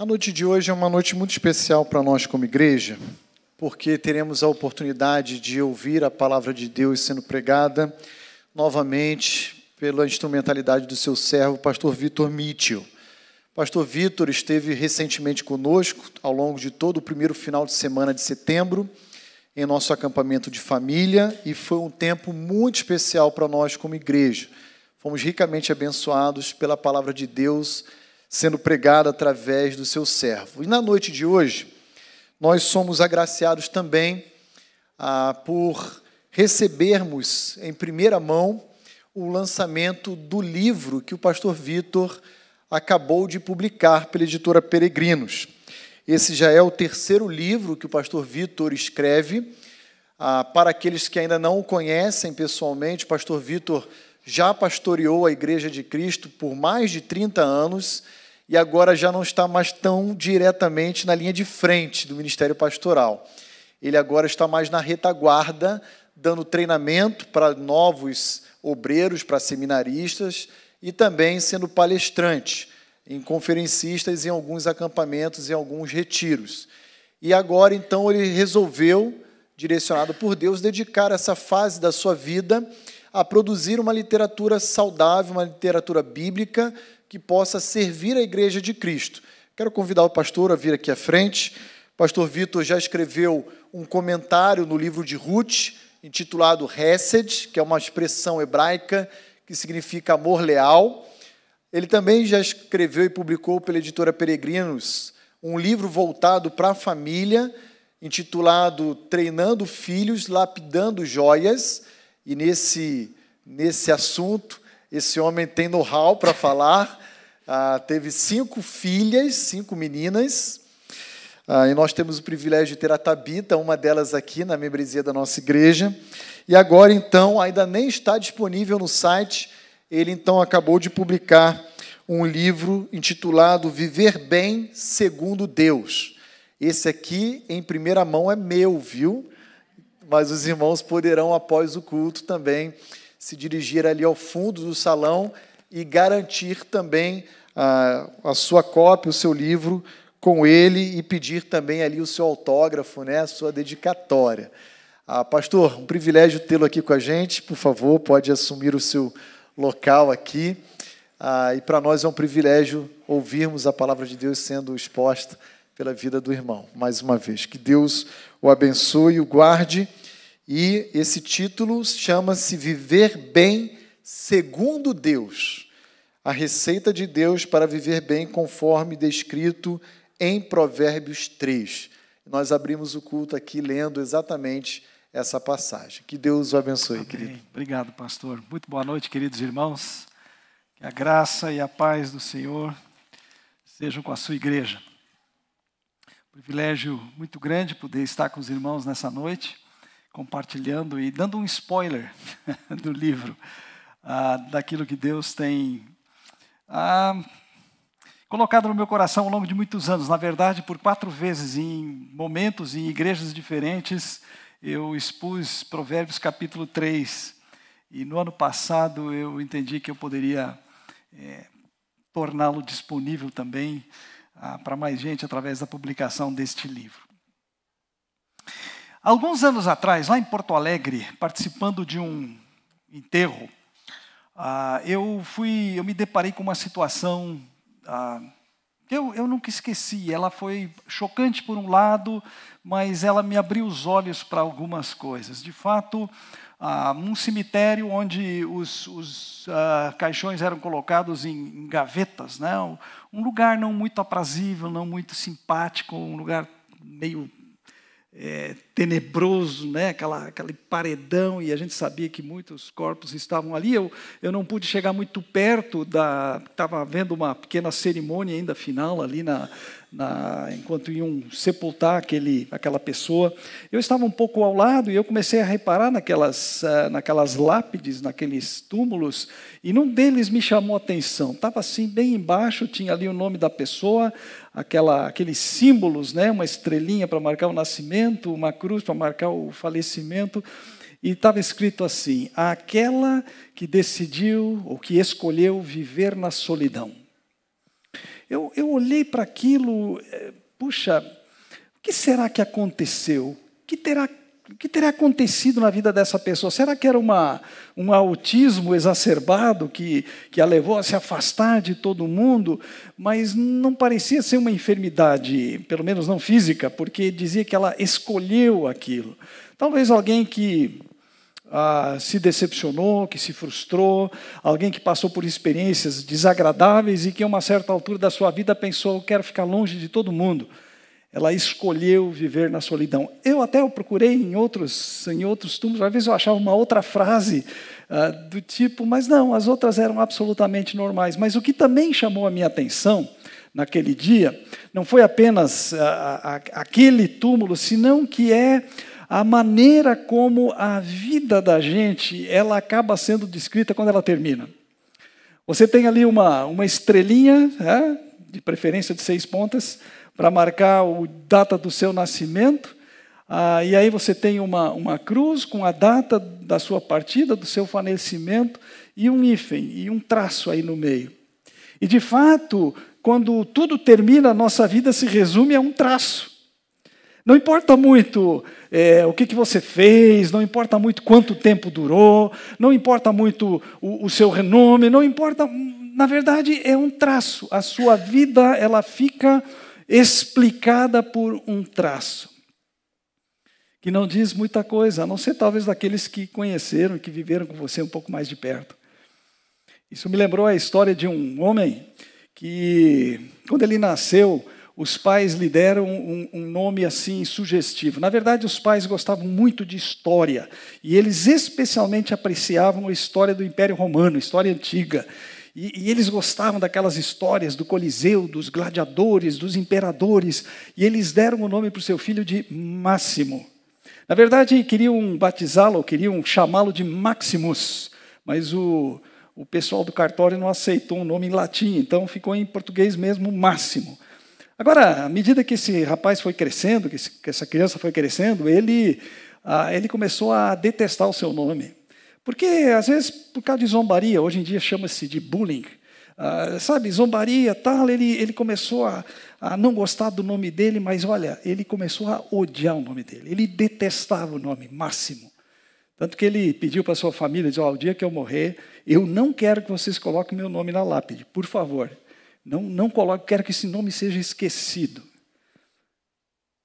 A noite de hoje é uma noite muito especial para nós como igreja, porque teremos a oportunidade de ouvir a palavra de Deus sendo pregada novamente pela instrumentalidade do seu servo, pastor Vitor Mitchell. Pastor Vitor esteve recentemente conosco ao longo de todo o primeiro final de semana de setembro em nosso acampamento de família e foi um tempo muito especial para nós como igreja. Fomos ricamente abençoados pela palavra de Deus sendo pregada através do seu servo. E na noite de hoje, nós somos agraciados também ah, por recebermos em primeira mão o lançamento do livro que o pastor Vitor acabou de publicar pela editora Peregrinos. Esse já é o terceiro livro que o pastor Vitor escreve. Ah, para aqueles que ainda não o conhecem pessoalmente, o pastor Vitor já pastoreou a Igreja de Cristo por mais de 30 anos e agora já não está mais tão diretamente na linha de frente do ministério pastoral. Ele agora está mais na retaguarda, dando treinamento para novos obreiros, para seminaristas e também sendo palestrante em conferencistas em alguns acampamentos e alguns retiros. E agora então ele resolveu, direcionado por Deus, dedicar essa fase da sua vida a produzir uma literatura saudável, uma literatura bíblica que possa servir a igreja de Cristo. Quero convidar o pastor a vir aqui à frente. O pastor Vitor já escreveu um comentário no livro de Ruth, intitulado Hesed, que é uma expressão hebraica que significa amor leal. Ele também já escreveu e publicou pela editora Peregrinos um livro voltado para a família, intitulado Treinando Filhos, Lapidando Joias. E nesse, nesse assunto, esse homem tem know-how para falar ah, teve cinco filhas, cinco meninas, ah, e nós temos o privilégio de ter a Tabita, uma delas aqui na membresia da nossa igreja. E agora, então, ainda nem está disponível no site, ele então acabou de publicar um livro intitulado Viver Bem Segundo Deus. Esse aqui, em primeira mão, é meu, viu? Mas os irmãos poderão, após o culto, também se dirigir ali ao fundo do salão e garantir também a, a sua cópia, o seu livro com ele e pedir também ali o seu autógrafo, né, a sua dedicatória. Ah, pastor, um privilégio tê-lo aqui com a gente. Por favor, pode assumir o seu local aqui. Ah, e para nós é um privilégio ouvirmos a palavra de Deus sendo exposta pela vida do irmão. Mais uma vez, que Deus o abençoe e o guarde. E esse título chama-se Viver Bem Segundo Deus a receita de Deus para viver bem, conforme descrito em Provérbios 3. Nós abrimos o culto aqui lendo exatamente essa passagem. Que Deus o abençoe, Amém. querido. Obrigado, pastor. Muito boa noite, queridos irmãos. Que a graça e a paz do Senhor sejam com a sua igreja. Privilégio muito grande poder estar com os irmãos nessa noite, compartilhando e dando um spoiler do livro, ah, daquilo que Deus tem ah, colocado no meu coração ao longo de muitos anos. Na verdade, por quatro vezes, em momentos, em igrejas diferentes, eu expus Provérbios capítulo 3. E no ano passado eu entendi que eu poderia é, torná-lo disponível também ah, para mais gente através da publicação deste livro. Alguns anos atrás, lá em Porto Alegre, participando de um enterro, ah, eu fui, eu me deparei com uma situação ah, que eu, eu nunca esqueci. Ela foi chocante por um lado, mas ela me abriu os olhos para algumas coisas. De fato, ah, um cemitério onde os, os caixões eram colocados em, em gavetas, né? um lugar não muito aprazível, não muito simpático, um lugar meio é, tenebroso, né? Aquela, aquele paredão, e a gente sabia que muitos corpos estavam ali. Eu, eu não pude chegar muito perto da. Estava havendo uma pequena cerimônia ainda final ali na, na, enquanto iam sepultar aquele, aquela pessoa. Eu estava um pouco ao lado e eu comecei a reparar naquelas, uh, naquelas lápides, naqueles túmulos, e num deles me chamou a atenção. Estava assim, bem embaixo, tinha ali o nome da pessoa, aquela, aqueles símbolos, né? uma estrelinha para marcar o nascimento, uma cruz para marcar o falecimento. E estava escrito assim: aquela que decidiu ou que escolheu viver na solidão. Eu, eu olhei para aquilo, é, puxa, o que será que aconteceu? O que terá o que teria acontecido na vida dessa pessoa? Será que era uma, um autismo exacerbado que, que a levou a se afastar de todo mundo? Mas não parecia ser uma enfermidade, pelo menos não física, porque dizia que ela escolheu aquilo. Talvez alguém que ah, se decepcionou, que se frustrou, alguém que passou por experiências desagradáveis e que, a uma certa altura da sua vida, pensou: quero ficar longe de todo mundo ela escolheu viver na solidão. Eu até procurei em outros, em outros túmulos, às vezes eu achava uma outra frase uh, do tipo, mas não, as outras eram absolutamente normais. Mas o que também chamou a minha atenção naquele dia não foi apenas uh, aquele túmulo, senão que é a maneira como a vida da gente ela acaba sendo descrita quando ela termina. Você tem ali uma, uma estrelinha, é, de preferência de seis pontas, para marcar a data do seu nascimento. Ah, e aí você tem uma, uma cruz com a data da sua partida, do seu falecimento, e um hífen, e um traço aí no meio. E de fato, quando tudo termina, a nossa vida se resume a um traço. Não importa muito é, o que, que você fez, não importa muito quanto tempo durou, não importa muito o, o seu renome, não importa. Na verdade, é um traço. A sua vida ela fica explicada por um traço, que não diz muita coisa, a não ser talvez daqueles que conheceram que viveram com você um pouco mais de perto. Isso me lembrou a história de um homem que, quando ele nasceu, os pais lhe deram um, um, nome assim sugestivo. Na verdade, os pais gostavam muito de história e eles especialmente apreciavam a história do Império Romano, história antiga. E, e, eles gostavam daquelas histórias do Coliseu, dos gladiadores, dos imperadores, e eles deram o nome para o seu filho de Máximo. Na verdade, queriam batizá-lo, queriam chamá-lo de Maximus, mas o, o pessoal do cartório não aceitou um nome em latim, então ficou em português mesmo Máximo. Agora, à medida que esse rapaz foi crescendo, que, esse, que essa criança foi crescendo, ele, ah, ele começou a detestar o seu nome. Porque, às vezes, por causa de zombaria, hoje em dia chama-se de bullying, uh, sabe, zombaria, tal, ele, ele começou a, a não gostar do nome dele, mas olha, ele começou a odiar o nome dele, ele detestava o nome, Máximo. Tanto que ele pediu para sua família, disse, oh, o dia que eu morrer, eu não quero que vocês coloquem meu nome na lápide, por favor. Não, não coloque, quero que esse nome seja esquecido.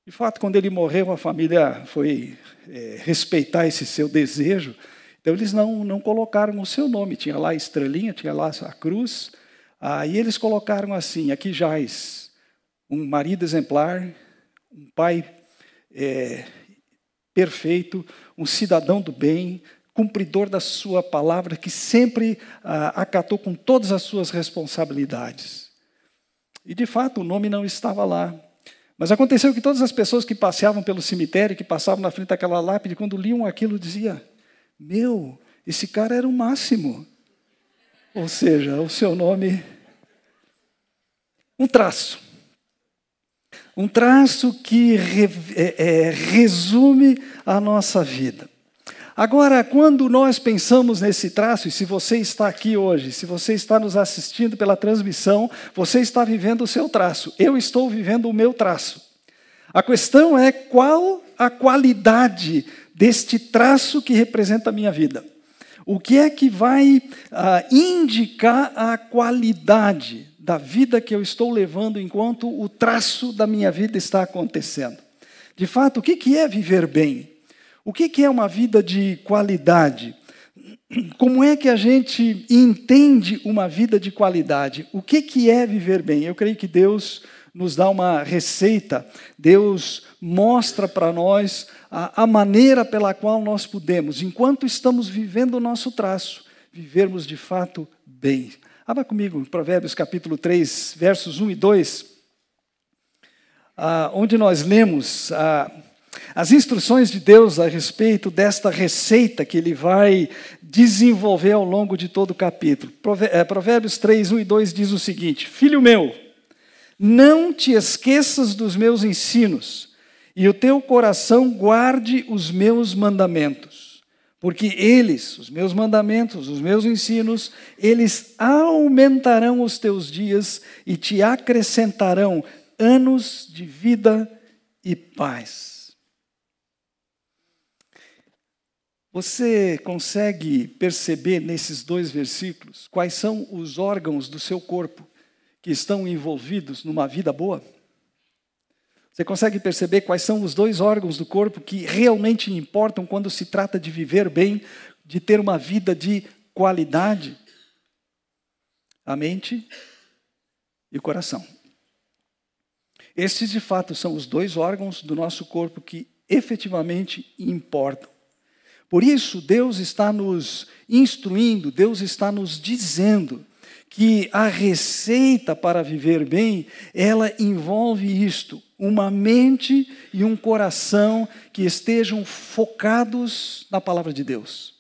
De fato, quando ele morreu, a família foi é, respeitar esse seu desejo, então eles não, não colocaram o seu nome, tinha lá a estrelinha, tinha lá a cruz, aí eles colocaram assim: aqui jaz um marido exemplar, um pai é, perfeito, um cidadão do bem, cumpridor da sua palavra, que sempre ah, acatou com todas as suas responsabilidades. E de fato o nome não estava lá. Mas aconteceu que todas as pessoas que passeavam pelo cemitério, que passavam na frente daquela lápide, quando liam aquilo, dizia: meu, esse cara era o máximo. Ou seja, o seu nome. Um traço. Um traço que re, é, é, resume a nossa vida. Agora, quando nós pensamos nesse traço, e se você está aqui hoje, se você está nos assistindo pela transmissão, você está vivendo o seu traço. Eu estou vivendo o meu traço. A questão é qual a qualidade deste traço que representa a minha vida. O que é que vai ah, indicar a qualidade da vida que eu estou levando enquanto o traço da minha vida está acontecendo? De fato, o que é viver bem? O que é uma vida de qualidade? Como é que a gente entende uma vida de qualidade? O que é viver bem? Eu creio que Deus nos dá uma receita, Deus mostra para nós a, a, maneira pela qual nós podemos, enquanto estamos vivendo o nosso traço, vivermos de fato bem. Abra comigo Provérbios capítulo 3, versos 1 e 2, ah, onde nós lemos ah, as instruções de Deus a respeito desta receita que ele vai desenvolver ao longo de todo o capítulo. Eh, Provérbios 3, 1 e 2 diz o seguinte: Filho meu, não te esqueças dos meus ensinos, e o teu coração guarde os meus mandamentos, Porque eles, os meus mandamentos, os meus ensinos, eles aumentarão os teus dias e te acrescentarão anos de vida e paz. Você consegue perceber nesses dois versículos quais são os órgãos do seu corpo que estão envolvidos numa vida boa? Você consegue perceber quais são os dois órgãos do corpo que realmente importam quando se trata de viver bem, de ter uma vida de qualidade? A mente e o coração. Estes, de fato, são os dois órgãos do nosso corpo que efetivamente importam. Por isso, Deus está nos instruindo, Deus está nos dizendo que a receita para viver bem, ela envolve isto: uma mente e um coração que estejam focados na palavra de Deus,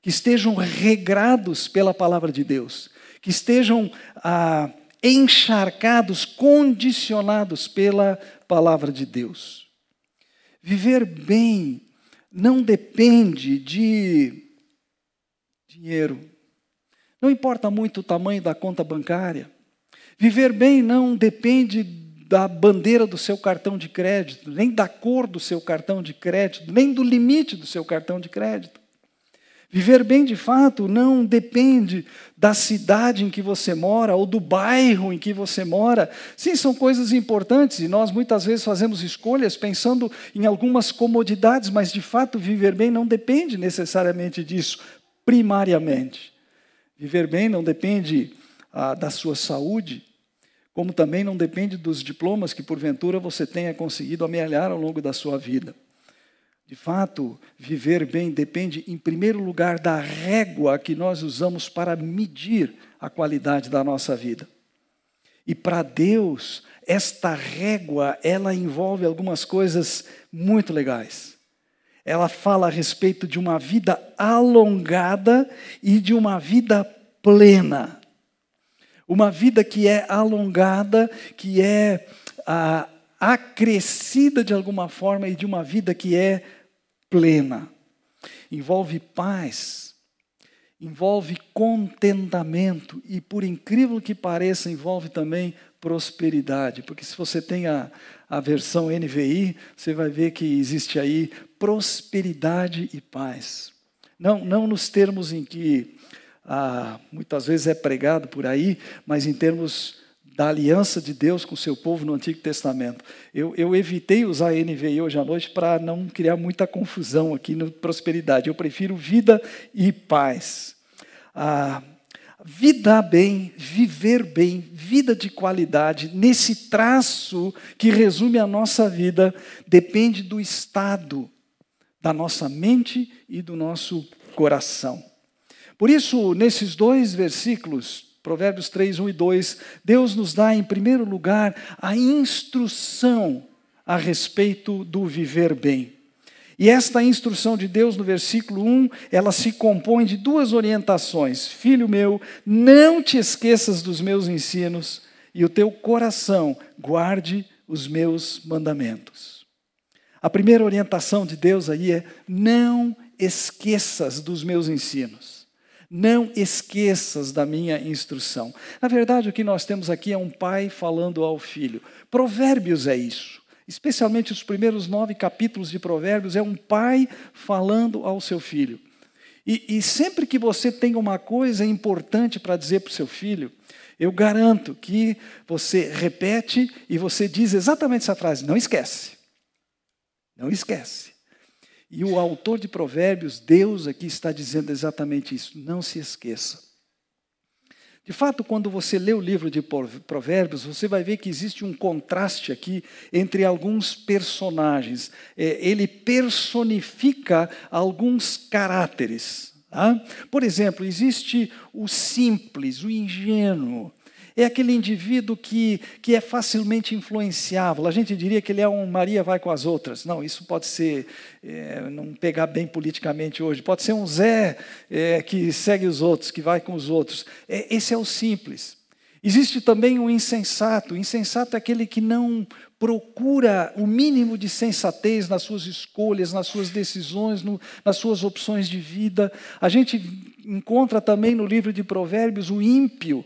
que estejam regrados pela palavra de Deus, que estejam ah, encharcados, condicionados pela palavra de Deus. Viver bem não depende de dinheiro, não importa muito o tamanho da conta bancária. Viver bem não depende da bandeira do seu cartão de crédito, nem da cor do seu cartão de crédito, nem do limite do seu cartão de crédito. Viver bem de fato não depende da cidade em que você mora ou do bairro em que você mora. Sim, são coisas importantes e nós muitas vezes fazemos escolhas pensando em algumas comodidades, mas de fato viver bem não depende necessariamente disso, primariamente. Viver bem não depende ah, da sua saúde, como também não depende dos diplomas que porventura você tenha conseguido amealhar ao longo da sua vida. De fato, viver bem depende, em primeiro lugar, da régua que nós usamos para medir a qualidade da nossa vida. E para Deus, esta régua, ela envolve algumas coisas muito legais ela fala a respeito de uma vida alongada e de uma vida plena. Uma vida que é alongada, que é ah, acrescida de alguma forma e de uma vida que é plena. Envolve paz, envolve contentamento e, por incrível que pareça, envolve também prosperidade. Porque se você tem a, a versão NVI, você vai ver que existe aí prosperidade e paz. Não, não nos termos em que ah, muitas vezes é pregado por aí, mas em termos da aliança de Deus com o seu povo no Antigo Testamento. Eu, eu evitei usar a NVI hoje à noite para não criar muita confusão aqui no prosperidade. Eu prefiro vida e paz. Ah, vida bem, viver bem, vida de qualidade, nesse traço que resume a nossa vida, depende do estado da nossa mente e do nosso coração. Por isso, nesses dois versículos, Provérbios 3, 1 e 2, Deus nos dá, em primeiro lugar, a instrução a respeito do viver bem. E esta instrução de Deus no versículo 1, ela se compõe de duas orientações. Filho meu, não te esqueças dos meus ensinos e o teu coração guarde os meus mandamentos. A primeira orientação de Deus aí é: não esqueças dos meus ensinos. Não esqueças da minha instrução. Na verdade, o que nós temos aqui é um pai falando ao filho. Provérbios é isso. Especialmente os primeiros nove capítulos de Provérbios, é um pai falando ao seu filho. E, e sempre que você tem uma coisa importante para dizer para o seu filho, eu garanto que você repete e você diz exatamente essa frase: não esquece. Não esquece. E o autor de Provérbios, Deus aqui está dizendo exatamente isso. Não se esqueça. De fato, quando você lê o livro de Provérbios, você vai ver que existe um contraste aqui entre alguns personagens. É, ele personifica alguns caráteres. Tá? Por exemplo, existe o simples, o ingênuo, é aquele indivíduo que, que é facilmente influenciável. A gente diria que ele é um Maria vai com as outras. Não, isso pode ser, é, não pegar bem politicamente hoje. Pode ser um Zé é, que segue os outros, que vai com os outros. É, esse é o simples. Existe também o insensato. O insensato é aquele que não procura o mínimo de sensatez nas suas escolhas, nas suas decisões, no, nas suas opções de vida. A gente encontra também no livro de Provérbios o ímpio,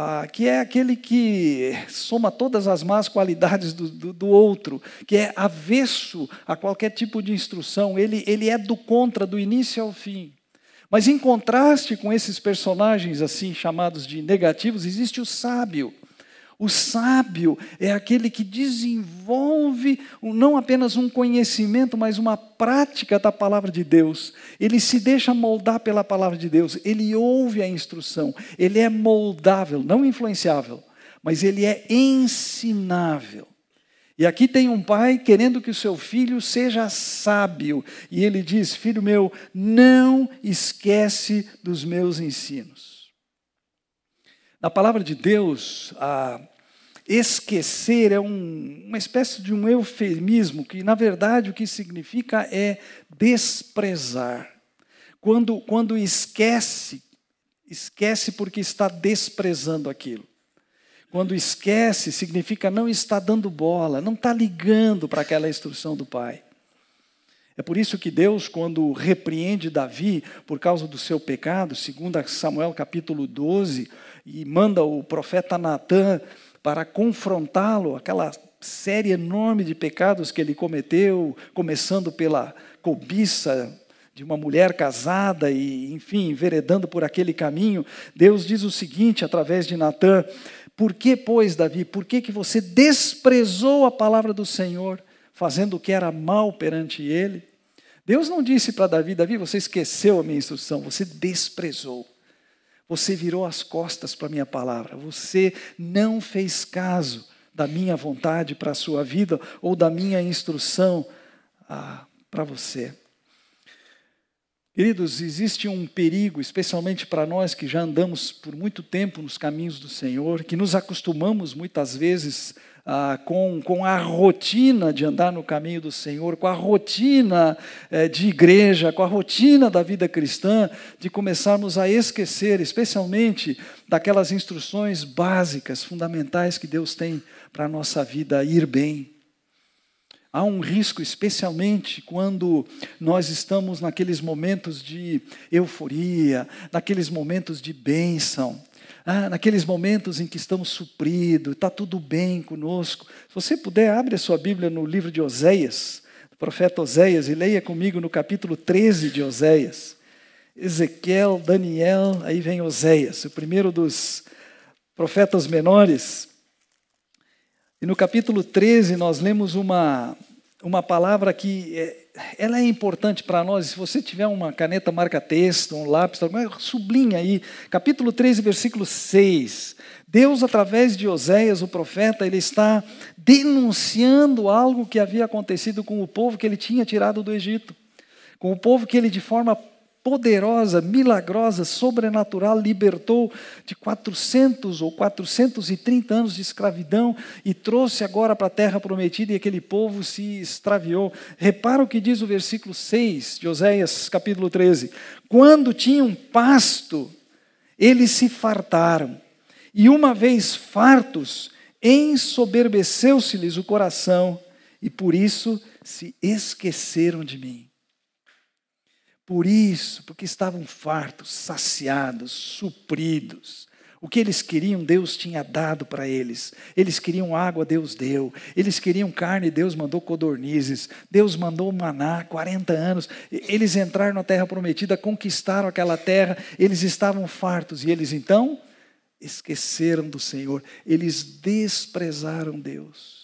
ah, que é aquele que soma todas as más qualidades do, do, do, outro, que é avesso a qualquer tipo de instrução, ele, ele é do contra, do início ao fim. Mas em contraste com esses personagens assim chamados de negativos, existe o sábio. O sábio é aquele que desenvolve não apenas um conhecimento, mas uma prática da palavra de Deus. Ele se deixa moldar pela palavra de Deus, ele ouve a instrução, ele é moldável, não influenciável, mas ele é ensinável. E aqui tem um pai querendo que o seu filho seja sábio, e ele diz: Filho meu, não esquece dos meus ensinos. Na palavra de Deus, a esquecer é um, uma espécie de um eufemismo que, na verdade, o que significa é desprezar. Quando, quando esquece, esquece porque está desprezando aquilo. Quando esquece, significa não está dando bola, não está ligando para aquela instrução do pai. É por isso que Deus, quando repreende Davi por causa do seu pecado, segundo Samuel capítulo 12, e manda o profeta Natan para confrontá-lo, aquela série enorme de pecados que ele cometeu, começando pela cobiça de uma mulher casada e, enfim, veredando por aquele caminho, Deus diz o seguinte através de Natã: Por que, pois, Davi, por que, que você desprezou a palavra do Senhor, fazendo o que era mal perante ele? Deus não disse para Davi: Davi, você esqueceu a minha instrução, você desprezou. Você virou as costas para a minha palavra. Você não fez caso da minha vontade para a sua vida ou da minha instrução ah, para você. Queridos, existe um perigo, especialmente para nós que já andamos por muito tempo nos caminhos do Senhor, que nos acostumamos muitas vezes ah, com, com a rotina de andar no caminho do Senhor, com a rotina eh, de igreja, com a rotina da vida cristã, de começarmos a esquecer, especialmente daquelas instruções básicas, fundamentais que Deus tem para a nossa vida ir bem. Há um risco, especialmente quando nós estamos naqueles momentos de euforia, naqueles momentos de bênção, ah, naqueles momentos em que estamos supridos, está tudo bem conosco. Se você puder, abre a sua Bíblia no livro de Oséias, do profeta Oséias, e leia comigo no capítulo 13 de Oséias. Ezequiel, Daniel, aí vem Oséias, o primeiro dos profetas menores. E no capítulo 13 nós lemos uma, uma palavra que é, ela é importante para nós. Se você tiver uma caneta marca-texto, um lápis, sublinha aí, capítulo 13, versículo 6. Deus, através de Oséias, o profeta, ele está denunciando algo que havia acontecido com o povo que ele tinha tirado do Egito. Com o povo que ele, de forma poderosa, milagrosa, sobrenatural, libertou de 400 ou 430 anos de escravidão e trouxe agora para a terra prometida e aquele povo se extraviou. Repara o que diz o versículo 6 de Oséias, capítulo 13: Quando tinham pasto, eles se fartaram, e uma vez fartos, ensoberbeceu-se-lhes o coração, e por isso se esqueceram de mim. Por isso, porque estavam fartos, saciados, supridos. O que eles queriam, Deus tinha dado para eles. Eles queriam água, Deus deu. Eles queriam carne, Deus mandou codornizes. Deus mandou maná, 40 anos. Eles entraram na terra prometida, conquistaram aquela terra. Eles estavam fartos e eles então esqueceram do Senhor. Eles desprezaram Deus.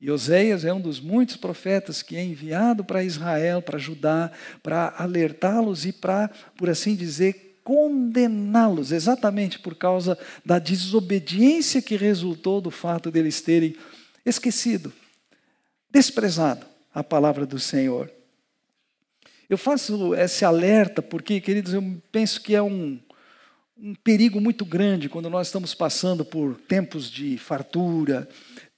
E Oséias é um dos muitos profetas que é enviado para Israel, para Judá, para alertá-los e para, por assim dizer, condená-los, exatamente por causa da desobediência que resultou do fato deles terem esquecido, desprezado a palavra do Senhor. Eu faço esse alerta porque, queridos, eu penso que é um, um perigo muito grande quando nós estamos passando por tempos de fartura,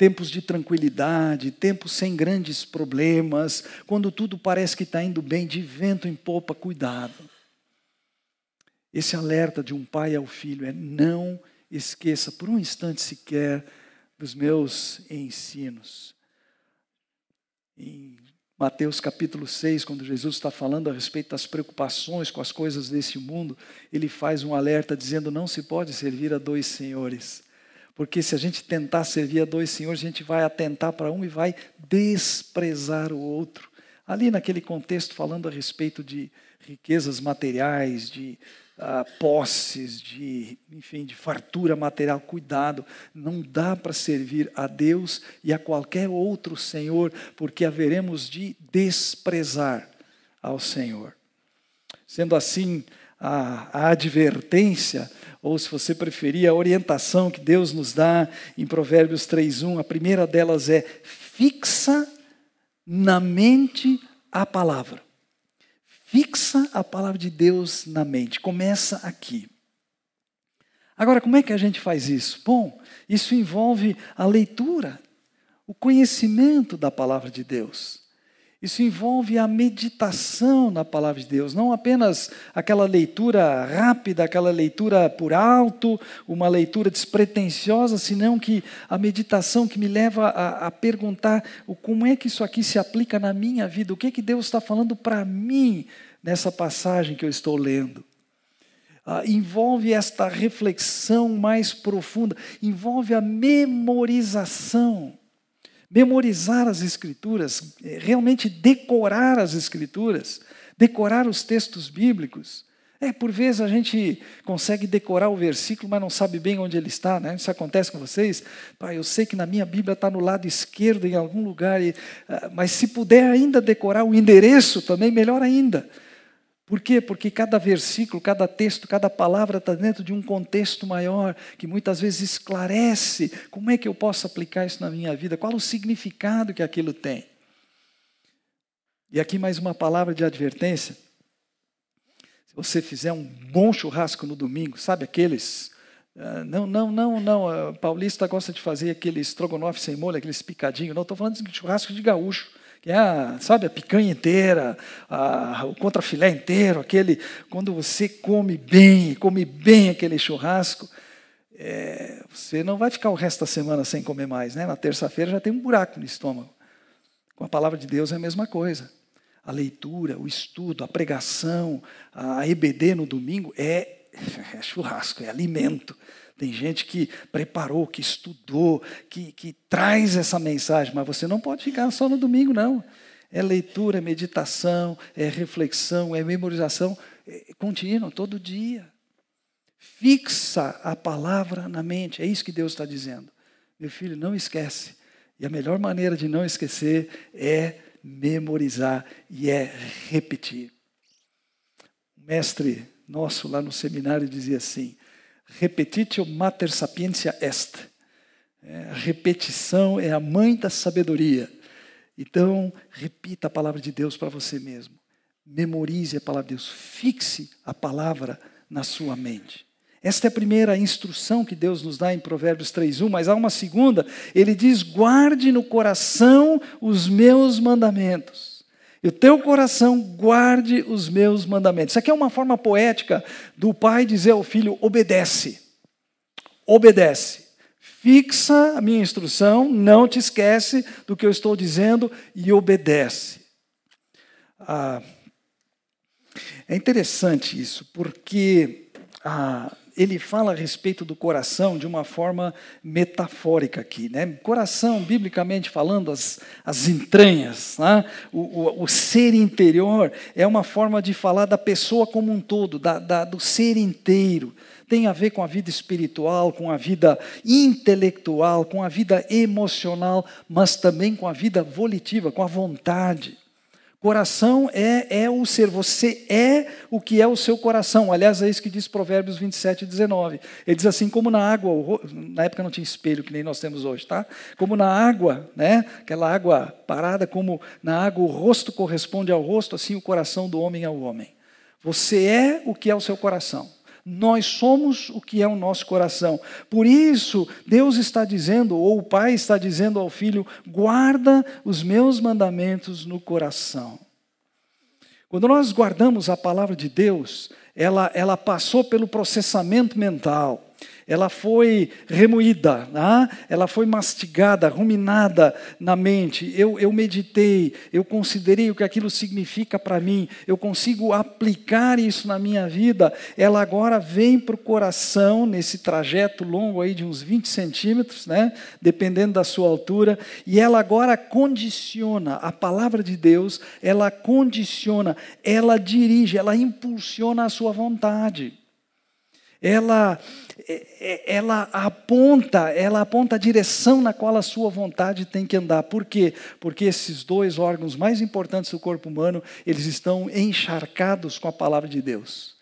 tempos de tranquilidade, tempos sem grandes problemas, quando tudo parece que está indo bem, de vento em popa, cuidado. Esse alerta de um pai ao filho é não esqueça por um instante sequer dos meus ensinos. Em Mateus capítulo 6, quando Jesus está falando a respeito das preocupações com as coisas desse mundo, ele faz um alerta dizendo: não se pode servir a dois senhores. Porque se a gente tentar servir a dois senhores, a gente vai atentar para um e vai desprezar o outro. Ali naquele contexto, falando a respeito de riquezas materiais, de uh, posses, de, enfim, de fartura material, cuidado, não dá para servir a Deus e a qualquer outro Senhor, porque haveremos de desprezar ao Senhor. Sendo assim, a, a advertência, ou se você preferir, a orientação que Deus nos dá em Provérbios 3:1, a primeira delas é: fixa na mente a palavra. Fixa a palavra de Deus na mente. Começa aqui. Agora, como é que a gente faz isso? Bom, isso envolve a leitura, o conhecimento da palavra de Deus. Isso envolve a meditação na palavra de Deus, não apenas aquela leitura rápida, aquela leitura por alto, uma leitura despretensiosa, senão que a meditação que me leva a, a perguntar como é que isso aqui se aplica na minha vida, o que, é que Deus está falando para mim nessa passagem que eu estou lendo. Ah, envolve esta reflexão mais profunda, envolve a memorização. Memorizar as Escrituras, é, realmente decorar as Escrituras, decorar os textos bíblicos. É, por vezes a gente consegue decorar o versículo, mas não sabe bem onde ele está, né? Isso acontece com vocês? Pai, eu sei que na minha Bíblia está no lado esquerdo, em algum lugar, e, uh, mas se puder ainda decorar o endereço também, melhor ainda. Por quê? Porque cada versículo, cada texto, cada palavra está dentro de um contexto maior, que muitas vezes esclarece como é que eu posso aplicar isso na minha vida, qual o significado que aquilo tem. E aqui mais uma palavra de advertência. Se você fizer um bom churrasco no domingo, sabe aqueles. Uh, não, não, não, não. Uh, paulista gosta de fazer aquele estrogonofe sem molho, aqueles picadinhos. Não, estou falando de churrasco de gaúcho que é, a, sabe, a picanha inteira, a, o contrafilé inteiro, aquele, quando você come bem, come bem aquele churrasco, é, você não vai ficar o resto da semana sem comer mais, né? Na terça-feira já tem um buraco no estômago. Com a palavra de Deus é a mesma coisa. A leitura, o estudo, a pregação, a EBD no domingo é, é churrasco, é alimento. Tem gente que preparou, que estudou, que, que traz essa mensagem, mas você não pode ficar só no domingo, não. É leitura, é meditação, é reflexão, é memorização é contínua, todo dia. Fixa a palavra na mente, é isso que Deus está dizendo. Meu filho, não esquece. E a melhor maneira de não esquecer é memorizar e é repetir. O mestre nosso lá no seminário dizia assim: repetitio mater sapientia est. É, a repetição é a mãe da sabedoria. Então, repita a palavra de Deus para você mesmo. Memorize a palavra de Deus. Fixe a palavra na sua mente. Esta é a primeira instrução que Deus nos dá em Provérbios 3:1, mas há uma segunda. Ele diz: "Guarde no coração os meus mandamentos". E o teu coração guarde os meus mandamentos. Isso aqui é uma forma poética do pai dizer ao filho: obedece. Obedece. Fixa a minha instrução, não te esquece do que eu estou dizendo e obedece. Ah, é interessante isso, porque ah, ele fala a respeito do coração de uma forma metafórica aqui. Né? Coração, biblicamente falando, as, as entranhas, né? o, o, o, ser interior é uma forma de falar da pessoa como um todo, da, da, do ser inteiro. Tem a ver com a vida espiritual, com a vida intelectual, com a vida emocional, mas também com a vida volitiva, com a vontade. Coração é, é o ser, você é o que é o seu coração. Aliás, é isso que diz Provérbios 27, 19. Ele diz assim: como na água, na época não tinha espelho que nem nós temos hoje, tá? Como na água, né? aquela água parada, como na água o rosto corresponde ao rosto, assim o coração do homem ao homem. Você é o que é o seu coração. Nós somos o que é o nosso coração. Por isso, Deus está dizendo, ou o Pai está dizendo ao filho: guarda os meus mandamentos no coração. Quando nós guardamos a palavra de Deus, ela, ela passou pelo processamento mental. Ela foi remoída, né? ela foi mastigada, ruminada na mente. Eu, eu meditei, eu considerei o que aquilo significa para mim, eu consigo aplicar isso na minha vida. Ela agora vem para o coração, nesse trajeto longo aí de uns 20 centímetros, né? dependendo da sua altura, e ela agora condiciona, a palavra de Deus, ela condiciona, ela dirige, ela impulsiona a sua vontade ela, ela aponta, ela aponta a direção na qual a sua vontade tem que andar. Por quê? Porque esses dois órgãos mais importantes do corpo humano, eles estão encharcados com a palavra de Deus.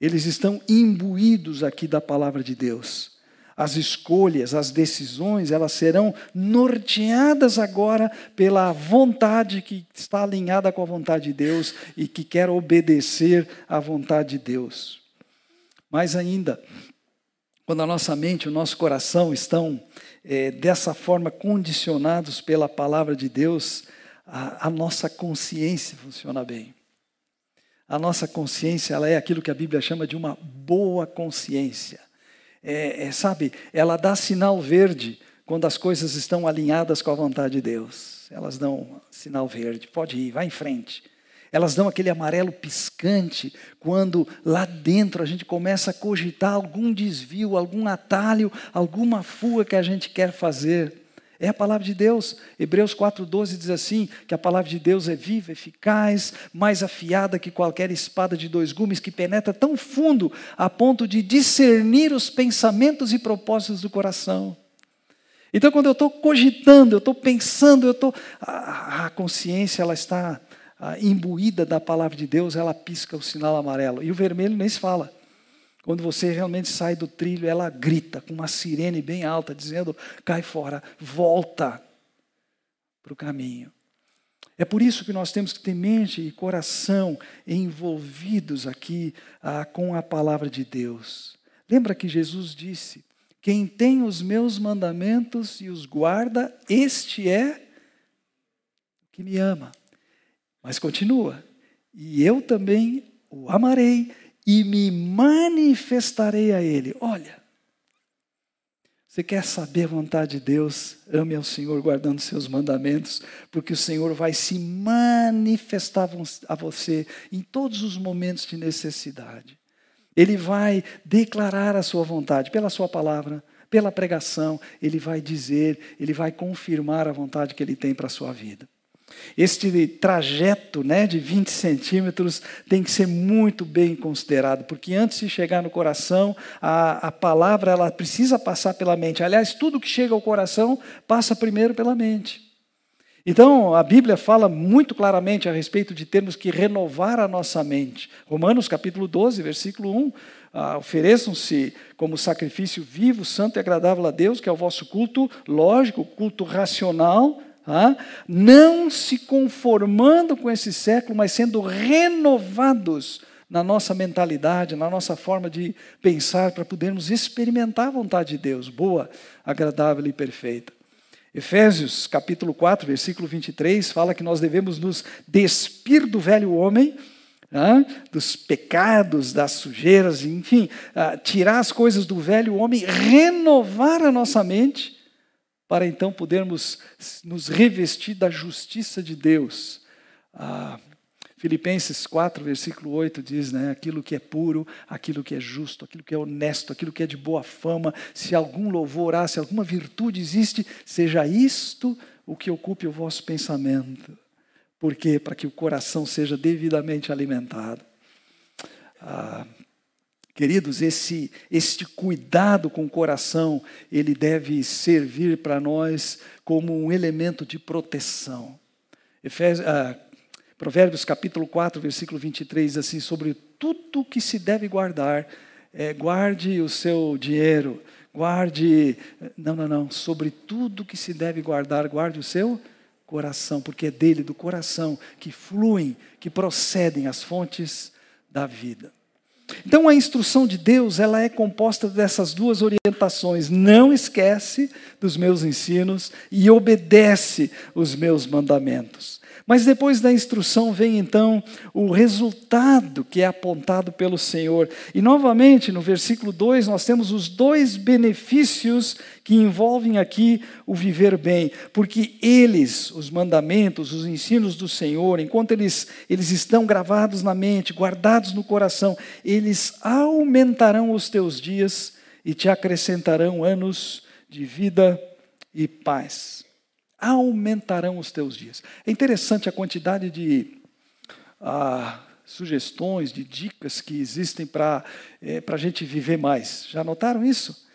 Eles estão imbuídos aqui da palavra de Deus. As escolhas, as decisões, elas serão norteadas agora pela vontade que está alinhada com a vontade de Deus e que quer obedecer à vontade de Deus. Mais ainda, quando a nossa mente, o nosso coração estão é, dessa forma condicionados pela palavra de Deus, a, a, nossa consciência funciona bem. A nossa consciência ela é aquilo que a Bíblia chama de uma boa consciência. É, é, sabe, ela dá sinal verde quando as coisas estão alinhadas com a vontade de Deus. Elas dão sinal verde, pode ir, vai em frente. Elas dão aquele amarelo piscante quando lá dentro a gente começa a cogitar algum desvio, algum atalho, alguma fuga que a gente quer fazer. É a palavra de Deus. Hebreus 4,12 diz assim: que a palavra de Deus é viva, eficaz, mais afiada que qualquer espada de dois gumes, que penetra tão fundo a ponto de discernir os pensamentos e propósitos do coração. Então, quando eu estou cogitando, eu estou pensando, eu estou. A, a consciência ela está imbuída da palavra de Deus, ela pisca o sinal amarelo. E o vermelho nem se fala. Quando você realmente sai do trilho, ela grita com uma sirene bem alta, dizendo: cai fora, volta para o caminho. É por isso que nós temos que ter mente e coração envolvidos aqui ah, com a palavra de Deus. Lembra que Jesus disse: Quem tem os meus mandamentos e os guarda, este é que me ama. Mas continua. E eu também o amarei e me manifestarei a ele. Olha, você quer saber a vontade de Deus? Ame ao Senhor guardando seus mandamentos, porque o Senhor vai se manifestar a você em todos os momentos de necessidade. Ele vai declarar a sua vontade pela sua palavra, pela pregação, ele vai dizer, ele vai confirmar a vontade que ele tem para a sua vida. Este trajeto né, de 20 centímetros tem que ser muito bem considerado, porque antes de chegar no coração, a, a palavra ela precisa passar pela mente. Aliás, tudo que chega ao coração passa primeiro pela mente. Então, a Bíblia fala muito claramente a respeito de termos que renovar a nossa mente. Romanos capítulo 12, versículo 1. Ah, Ofereçam-se como sacrifício vivo, santo e agradável a Deus, que é o vosso culto lógico, culto racional, não se conformando com esse século, mas sendo renovados na nossa mentalidade, na nossa forma de pensar, para podermos experimentar a vontade de Deus, boa, agradável e perfeita. Efésios capítulo 4, versículo 23, fala que nós devemos nos despir do velho homem, dos pecados, das sujeiras, enfim, ah, tirar as coisas do velho homem, renovar a nossa mente para então podermos nos revestir da justiça de Deus. Ah, Filipenses 4, versículo 8 diz, né, aquilo que é puro, aquilo que é justo, aquilo que é honesto, aquilo que é de boa fama, se algum louvor há, se alguma virtude existe, seja isto o que ocupe o vosso pensamento. Por quê? Para que o coração seja devidamente alimentado. Ah, Queridos, esse, este cuidado com o coração, ele deve servir para nós como um elemento de proteção. Efésios, ah, Provérbios capítulo 4, versículo 23, assim, sobre tudo que se deve guardar, é, guarde o seu dinheiro, guarde, não, não, não, sobre tudo que se deve guardar, guarde o seu coração, porque é dele, do coração, que fluem, que procedem as fontes da vida. Então a instrução de Deus, ela é composta dessas duas orientações: não esquece dos meus ensinos e obedece os meus mandamentos. Mas depois da instrução vem então o resultado que é apontado pelo Senhor. E novamente, no versículo 2, nós temos os dois benefícios que envolvem aqui o viver bem, porque eles, os mandamentos, os ensinos do Senhor, enquanto eles, eles estão gravados na mente, guardados no coração, eles aumentarão os teus dias e te acrescentarão anos de vida e paz aumentarão os teus dias. É interessante a quantidade de ah, sugestões, de dicas que existem para é, a gente viver mais. Já notaram isso?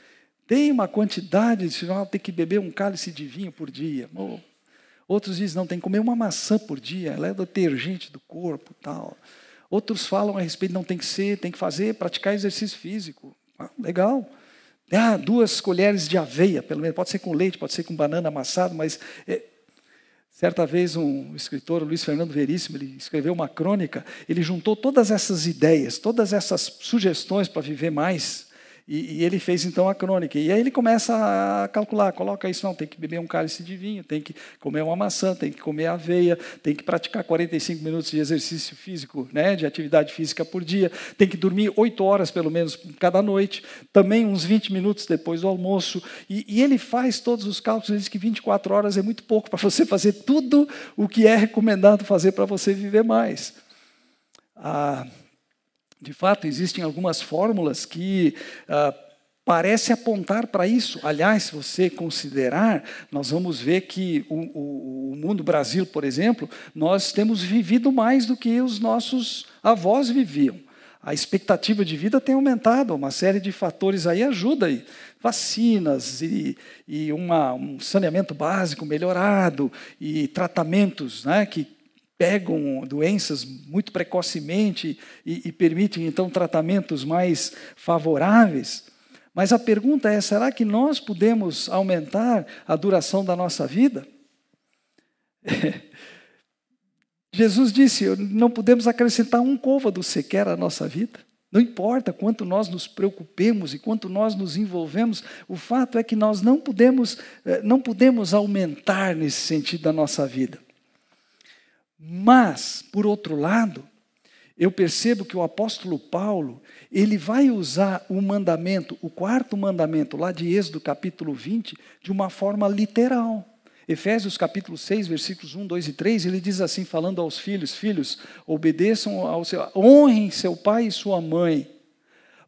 Tem uma quantidade, de ah, tem que beber um cálice de vinho por dia. Outros dizem, não, tem que comer uma maçã por dia, ela é detergente do corpo tal. Outros falam a respeito, não tem que ser, tem que fazer, praticar exercício físico. Ah, legal. Ah, duas colheres de aveia, pelo menos, pode ser com leite, pode ser com banana amassado, mas é, certa vez um escritor, Luiz Fernando Veríssimo, ele escreveu uma crônica, ele juntou todas essas ideias, todas essas sugestões para viver mais, e, e, ele fez então a crônica. E aí ele começa a calcular, coloca isso, não, tem que beber um cálice de vinho, tem que comer uma maçã, tem que comer aveia, tem que praticar 45 minutos de exercício físico, né, de atividade física por dia, tem que dormir 8 horas pelo menos cada noite, também uns 20 minutos depois do almoço. E, e ele faz todos os cálculos, ele diz que 24 horas é muito pouco para você fazer tudo o que é recomendado fazer para você viver mais. Ah, de fato, existem algumas fórmulas que ah, parece apontar para isso. Aliás, se você considerar, nós vamos ver que o, o, o, mundo Brasil, por exemplo, nós temos vivido mais do que os nossos avós viviam. A expectativa de vida tem aumentado, uma série de fatores aí ajuda aí. Vacinas e, e uma, um saneamento básico melhorado e tratamentos né, que pegam doenças muito precocemente e, e permitem então tratamentos mais favoráveis. Mas a pergunta é: será que nós podemos aumentar a duração da nossa vida? Jesus disse: não podemos acrescentar um côvado sequer à nossa vida. Não importa quanto nós nos preocupemos e quanto nós nos envolvemos, o fato é que nós não podemos, eh, não podemos aumentar nesse sentido da nossa vida. Mas, por outro lado, eu percebo que o apóstolo Paulo, ele vai usar o mandamento, o quarto mandamento, lá de Êxodo capítulo 20, de uma forma literal. Efésios capítulo 6, versículos 1, 2 e 3, ele diz assim, falando aos filhos: Filhos, obedeçam ao seu, honrem seu pai e sua mãe,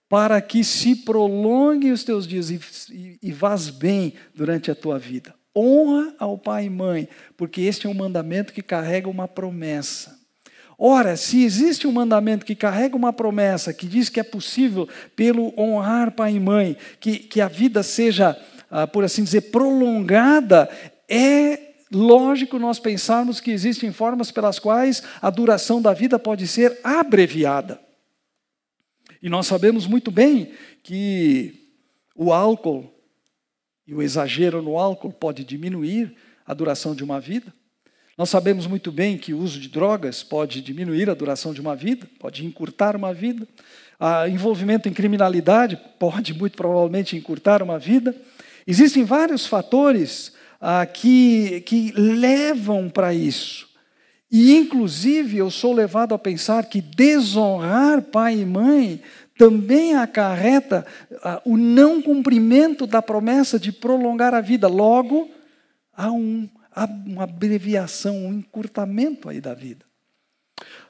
para que se prolonguem os teus dias e, e, e vás bem durante a tua vida honra ao pai e mãe, porque este é um mandamento que carrega uma promessa. Ora, se existe um mandamento que carrega uma promessa, que diz que é possível, pelo honrar pai e mãe, que, que a vida seja, ah, por assim dizer, prolongada, é lógico nós pensarmos que existem formas pelas quais a duração da vida pode ser abreviada. E nós sabemos muito bem que o álcool e o exagero no álcool pode diminuir a duração de uma vida. Nós sabemos muito bem que o uso de drogas pode diminuir a duração de uma vida, pode encurtar uma vida. O envolvimento em criminalidade pode, muito provavelmente, encurtar uma vida. Existem vários fatores ah, que, que levam para isso. E, inclusive, eu sou levado a pensar que desonrar pai e mãe também acarreta ah, o não cumprimento da promessa de prolongar a vida. Logo, há, um, há uma abreviação, um encurtamento aí da vida.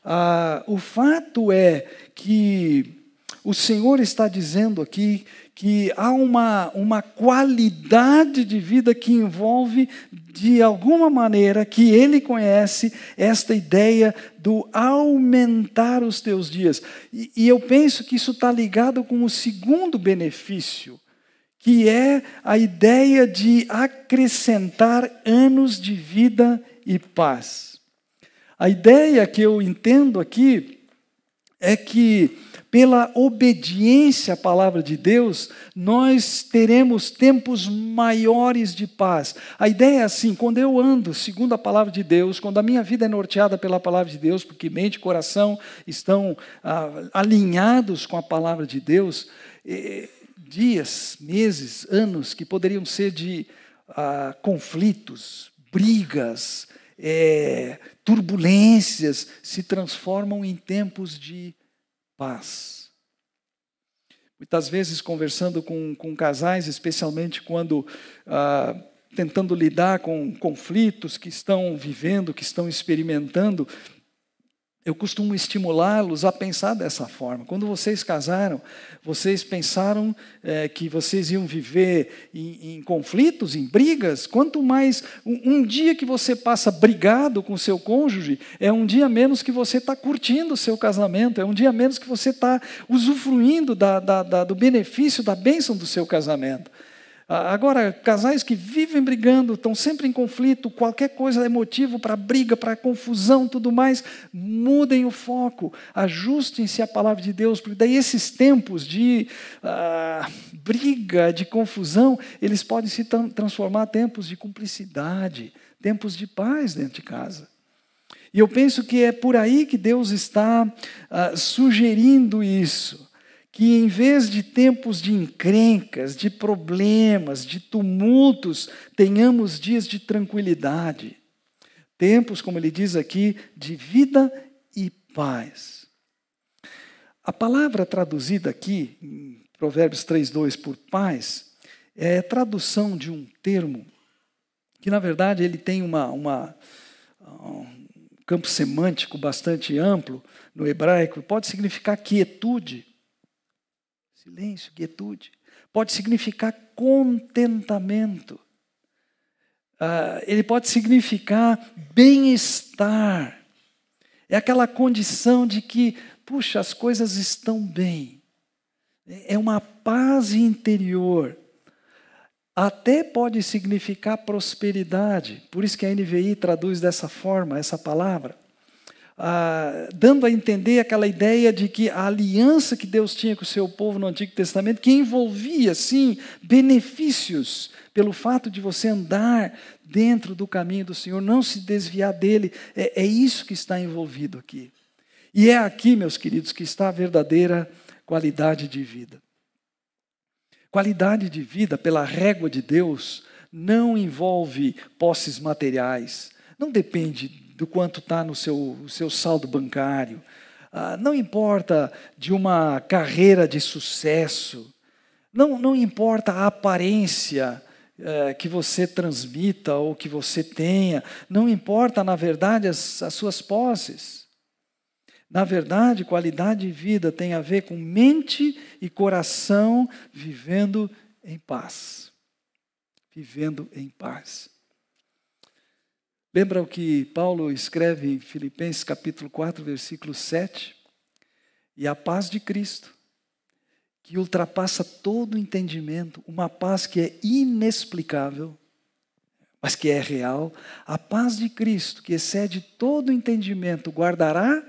Ah, o fato é que o Senhor está dizendo aqui que há uma, uma qualidade de vida que envolve, de alguma maneira, que Ele conhece esta ideia do aumentar os teus dias. E, e eu penso que isso está ligado com o segundo benefício, que é a ideia de acrescentar anos de vida e paz. A ideia que eu entendo aqui é que pela obediência à palavra de Deus, nós teremos tempos maiores de paz. A ideia é assim: quando eu ando segundo a palavra de Deus, quando a minha vida é norteada pela palavra de Deus, porque mente e coração estão ah, alinhados com a palavra de Deus, eh, dias, meses, anos que poderiam ser de ah, conflitos, brigas, é, turbulências se transformam em tempos de paz. Muitas vezes, conversando com, com casais, especialmente quando ah, tentando lidar com conflitos que estão vivendo, que estão experimentando, eu costumo estimulá-los a pensar dessa forma. Quando vocês casaram, vocês pensaram é, que vocês iam viver em, em, conflitos, em brigas? Quanto mais um, um, dia que você passa brigado com seu cônjuge, é um dia menos que você está curtindo o seu casamento, é um dia menos que você está usufruindo da, da, da, do benefício, da bênção do seu casamento. Agora, casais que vivem brigando, estão sempre em conflito, qualquer coisa é motivo para briga, para confusão, tudo mais, mudem o foco, ajustem-se à palavra de Deus, porque daí esses tempos de ah, briga, de confusão, eles podem se transformar em tempos de cumplicidade, tempos de paz dentro de casa. E eu penso que é por aí que Deus está ah, sugerindo isso que em vez de tempos de encrencas, de problemas, de tumultos, tenhamos dias de tranquilidade. Tempos, como ele diz aqui, de vida e paz. A palavra traduzida aqui, em Provérbios 3,2 por paz, é tradução de um termo que, na verdade, ele tem uma, uma, um campo semântico bastante amplo no hebraico, pode significar quietude silêncio, quietude. Pode significar contentamento. Uh, ele pode significar bem-estar. É aquela condição de que, puxa, as coisas estão bem. É uma paz interior. Até pode significar prosperidade. Por isso que a NVI traduz dessa forma essa palavra ah, dando a entender aquela ideia de que a aliança que Deus tinha com o seu povo no Antigo Testamento, que envolvia, sim, benefícios pelo fato de você andar dentro do caminho do Senhor, não se desviar dele, é, é isso que está envolvido aqui. E é aqui, meus queridos, que está a verdadeira qualidade de vida. Qualidade de vida, pela régua de Deus, não envolve posses materiais, não depende do quanto está no seu, seu saldo bancário. Ah, não importa de uma carreira de sucesso. Não, não importa a aparência é, que você transmita ou que você tenha. Não importa, na verdade, as, as suas posses. Na verdade, qualidade de vida tem a ver com mente e coração vivendo em paz. Vivendo em paz. Lembra o que Paulo escreve em Filipenses capítulo 4, versículo 7? E a paz de Cristo, que ultrapassa todo entendimento, uma paz que é inexplicável, mas que é real, a paz de Cristo, que excede todo entendimento, guardará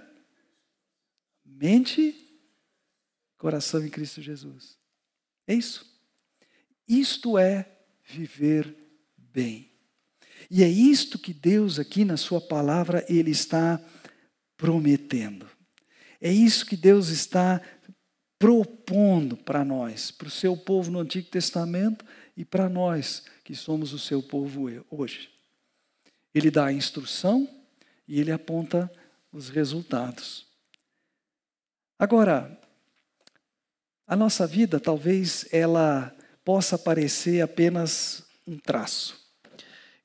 mente, coração em Cristo Jesus. É isso. Isto é viver bem. E é isto que Deus aqui na sua palavra ele está prometendo. É isso que Deus está propondo para nós, para o seu povo no Antigo Testamento e para nós que somos o seu povo hoje. Ele dá a instrução e ele aponta os resultados. Agora, a nossa vida talvez ela possa parecer apenas um traço.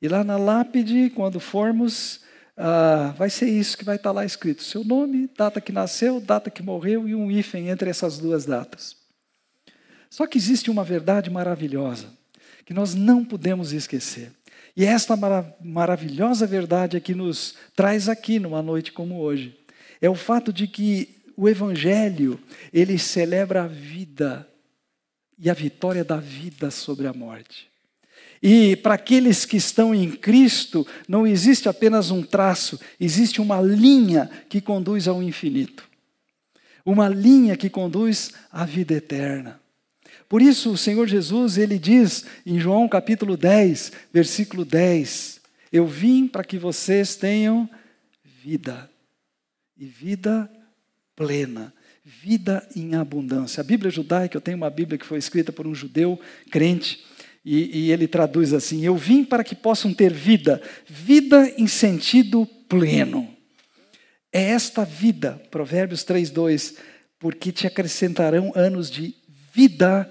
E lá na lápide, quando formos, ah, vai ser isso que vai estar lá escrito: seu nome, data que nasceu, data que morreu e um hífen entre essas duas datas. Só que existe uma verdade maravilhosa que nós não podemos esquecer. E esta maravilhosa verdade é que nos traz aqui numa noite como hoje. É o fato de que o evangelho, ele celebra a vida e a vitória da vida sobre a morte. E para aqueles que estão em Cristo, não existe apenas um traço, existe uma linha que conduz ao infinito. Uma linha que conduz à vida eterna. Por isso o Senhor Jesus, ele diz em João capítulo 10, versículo 10: Eu vim para que vocês tenham vida, e vida plena, vida em abundância. A Bíblia judaica, eu tenho uma Bíblia que foi escrita por um judeu crente, E, e ele traduz assim: Eu vim para que possam ter vida, vida em sentido pleno. É esta vida, Provérbios 3:2, porque te acrescentarão anos de vida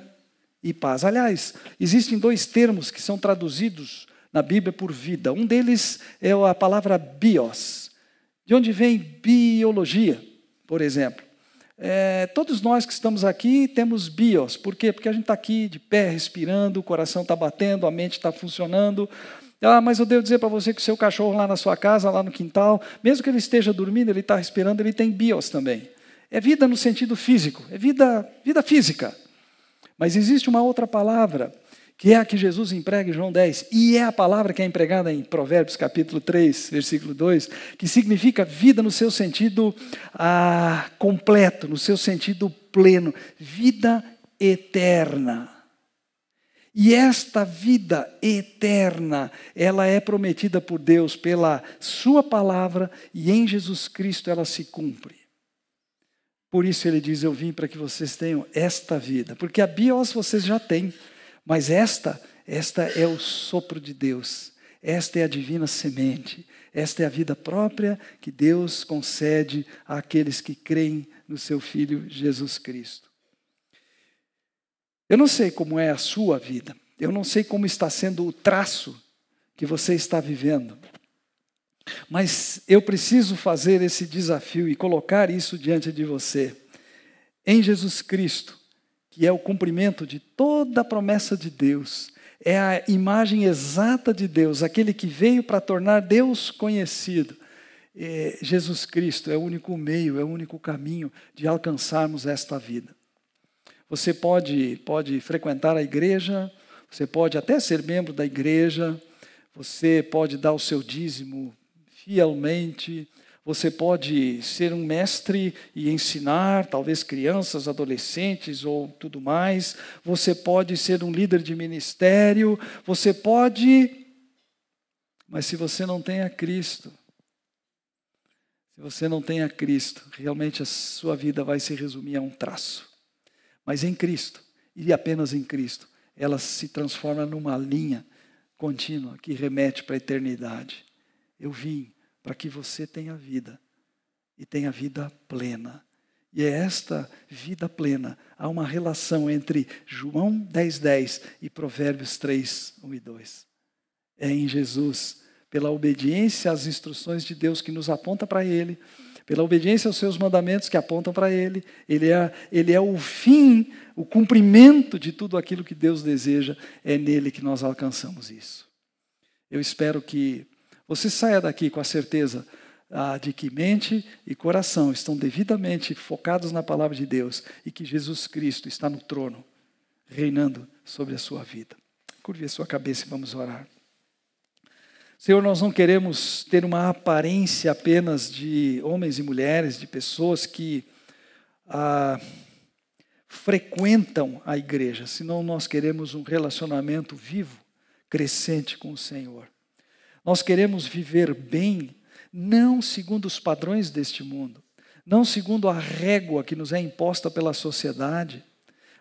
e paz. Aliás, existem dois termos que são traduzidos na Bíblia por vida. Um deles é a palavra bios, de onde vem biologia, por exemplo. É, todos nós que estamos aqui temos bios. Por quê? Porque a gente está aqui de pé, respirando, o coração está batendo, a mente está funcionando. Ah, mas eu devo dizer para você que o seu cachorro lá na sua casa, lá no quintal, mesmo que ele esteja dormindo, ele está respirando, ele tem bios também. É vida no sentido físico, é vida, vida física. Mas existe uma outra palavra, que é a que Jesus emprega em João 10, e é a palavra que é empregada em Provérbios capítulo 3, versículo 2, que significa vida no seu sentido ah, completo, no seu sentido pleno, vida eterna. E esta vida eterna, ela é prometida por Deus pela Sua palavra e em Jesus Cristo ela se cumpre. Por isso ele diz: Eu vim para que vocês tenham esta vida. Porque a bios vocês já têm, mas esta, esta é o sopro de Deus. Esta é a divina semente. Esta é a vida própria que Deus concede àqueles que creem no seu Filho Jesus Cristo. Eu não sei como é a sua vida. Eu não sei como está sendo o traço que você está vivendo. Mas eu preciso fazer esse desafio e colocar isso diante de você. Em Jesus Cristo, que é o cumprimento de toda a promessa de Deus, é a imagem exata de Deus, aquele que veio para tornar Deus conhecido. É, Jesus Cristo é o único meio, é o único caminho de alcançarmos esta vida. Você pode, pode frequentar a igreja, você pode até ser membro da igreja, você pode dar o seu dízimo fielmente. Você pode ser um mestre e ensinar, talvez crianças, adolescentes ou tudo mais. Você pode ser um líder de ministério. Você pode. Mas se você não tem a Cristo, se você não tem a Cristo, realmente a sua vida vai se resumir a um traço. Mas em Cristo, e apenas em Cristo, ela se transforma numa linha contínua que remete para a eternidade. Eu vim para que você tenha vida e tenha vida plena. E é esta vida plena. Há uma relação entre João 10,10 10 e Provérbios 3, 1 e 2. É em Jesus, pela obediência às instruções de Deus que nos aponta para Ele, pela obediência aos seus mandamentos que apontam para Ele. Ele é, ele é o fim, o cumprimento de tudo aquilo que Deus deseja. É nele que nós alcançamos isso. Eu espero que você saia daqui com a certeza ah, de que mente e coração estão devidamente focados na palavra de Deus e que Jesus Cristo está no trono, reinando sobre a sua vida. Curve a sua cabeça e vamos orar. Senhor, nós não queremos ter uma aparência apenas de homens e mulheres, de pessoas que ah, frequentam a igreja, senão nós queremos um relacionamento vivo, crescente com o Senhor. Nós queremos viver bem, não segundo os padrões deste mundo, não segundo a régua que nos é imposta pela sociedade,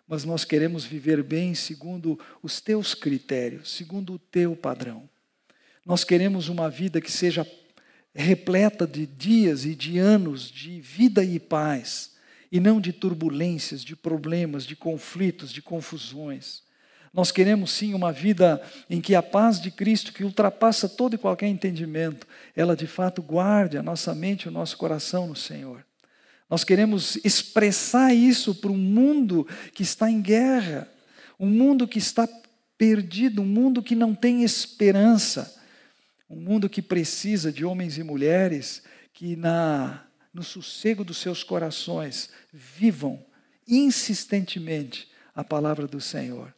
mas nós queremos viver bem segundo os teus critérios, segundo o teu padrão. Nós queremos uma vida que seja repleta de dias e de anos de vida e paz, e não de turbulências, de problemas, de conflitos, de confusões. Nós queremos sim uma vida em que a paz de Cristo, que ultrapassa todo e qualquer entendimento, ela de fato guarde a nossa mente e o nosso coração no Senhor. Nós queremos expressar isso para um mundo que está em guerra, um mundo que está perdido, um mundo que não tem esperança, um mundo que precisa de homens e mulheres que na no sossego dos seus corações vivam insistentemente a palavra do Senhor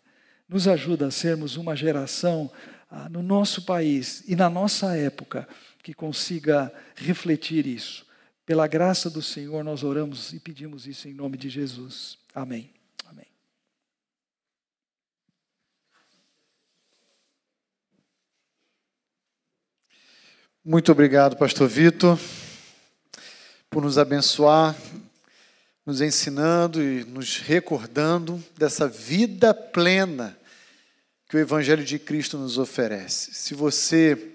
nos ajuda a sermos uma geração ah, no nosso país e na nossa época que consiga refletir isso. Pela graça do Senhor, nós oramos e pedimos isso em nome de Jesus. Amém. Amém. Muito obrigado, Pastor Vitor, por nos abençoar, nos ensinando e nos recordando dessa vida plena que o Evangelho de Cristo nos oferece. Se você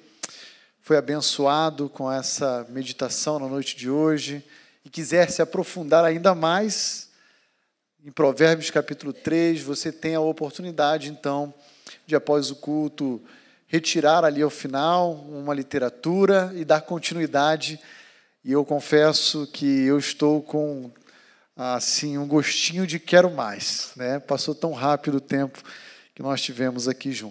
foi abençoado com essa meditação na noite de hoje e quiser se aprofundar ainda mais em Provérbios capítulo 3, você tem a oportunidade, então, de após o culto, retirar ali ao final uma literatura e dar continuidade. E eu confesso que eu estou com assim um gostinho de quero mais, né? Passou tão rápido o tempo que nós tivemos aqui juntos.